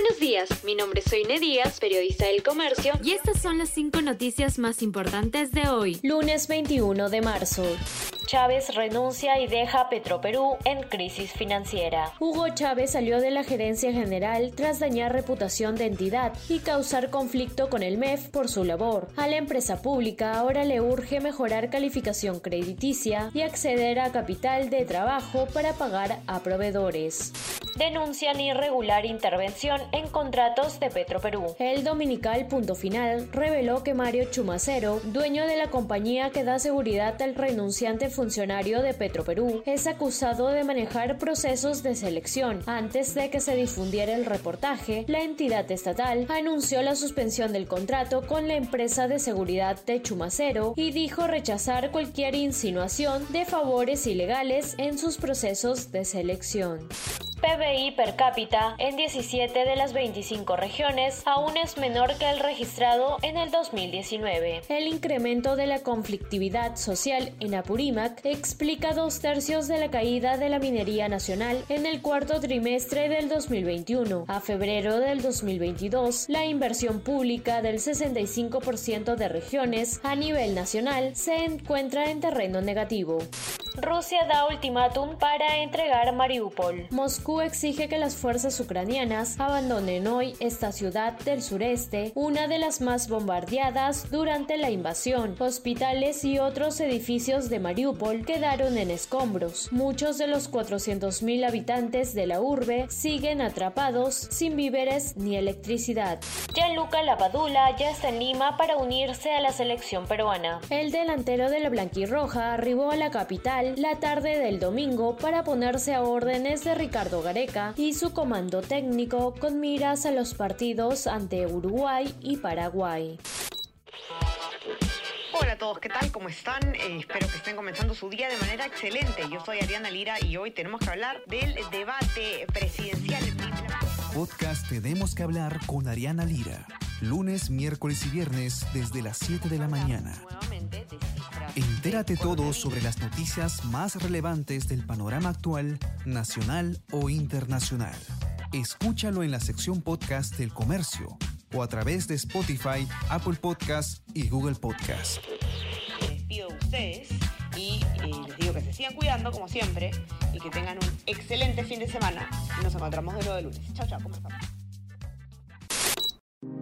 Buenos días, mi nombre es Soine Díaz, periodista del Comercio, y estas son las cinco noticias más importantes de hoy, lunes 21 de marzo. Chávez renuncia y deja Petroperú en crisis financiera. Hugo Chávez salió de la gerencia general tras dañar reputación de entidad y causar conflicto con el MEF por su labor. A la empresa pública ahora le urge mejorar calificación crediticia y acceder a capital de trabajo para pagar a proveedores denuncian irregular intervención en contratos de Petroperú. El dominical Punto Final reveló que Mario Chumacero, dueño de la compañía que da seguridad al renunciante funcionario de Petroperú, es acusado de manejar procesos de selección. Antes de que se difundiera el reportaje, la entidad estatal anunció la suspensión del contrato con la empresa de seguridad de Chumacero y dijo rechazar cualquier insinuación de favores ilegales en sus procesos de selección. PBI per cápita en 17 de las 25 regiones aún es menor que el registrado en el 2019. El incremento de la conflictividad social en Apurímac explica dos tercios de la caída de la minería nacional en el cuarto trimestre del 2021. A febrero del 2022, la inversión pública del 65% de regiones a nivel nacional se encuentra en terreno negativo. Rusia da ultimátum para entregar Mariupol. Moscú exige que las fuerzas ucranianas abandonen hoy esta ciudad del sureste, una de las más bombardeadas durante la invasión. Hospitales y otros edificios de Mariupol quedaron en escombros. Muchos de los 400.000 habitantes de la urbe siguen atrapados sin víveres ni electricidad. Gianluca Lapadula ya está en Lima para unirse a la selección peruana. El delantero de la Blanquirroja arribó a la capital la tarde del domingo para ponerse a órdenes de Ricardo Gareca y su comando técnico con miras a los partidos ante Uruguay y Paraguay. Hola a todos, ¿qué tal? ¿Cómo están? Eh, espero que estén comenzando su día de manera excelente. Yo soy Ariana Lira y hoy tenemos que hablar del debate presidencial. Podcast Tenemos que hablar con Ariana Lira. Lunes, miércoles y viernes desde las 7 de la mañana. Entérate todo sobre las noticias más relevantes del panorama actual, nacional o internacional. Escúchalo en la sección podcast del comercio o a través de Spotify, Apple Podcast y Google Podcast. Les despido de ustedes y eh, les digo que se sigan cuidando como siempre y que tengan un excelente fin de semana. Nos encontramos de nuevo de lunes. Chao, chao,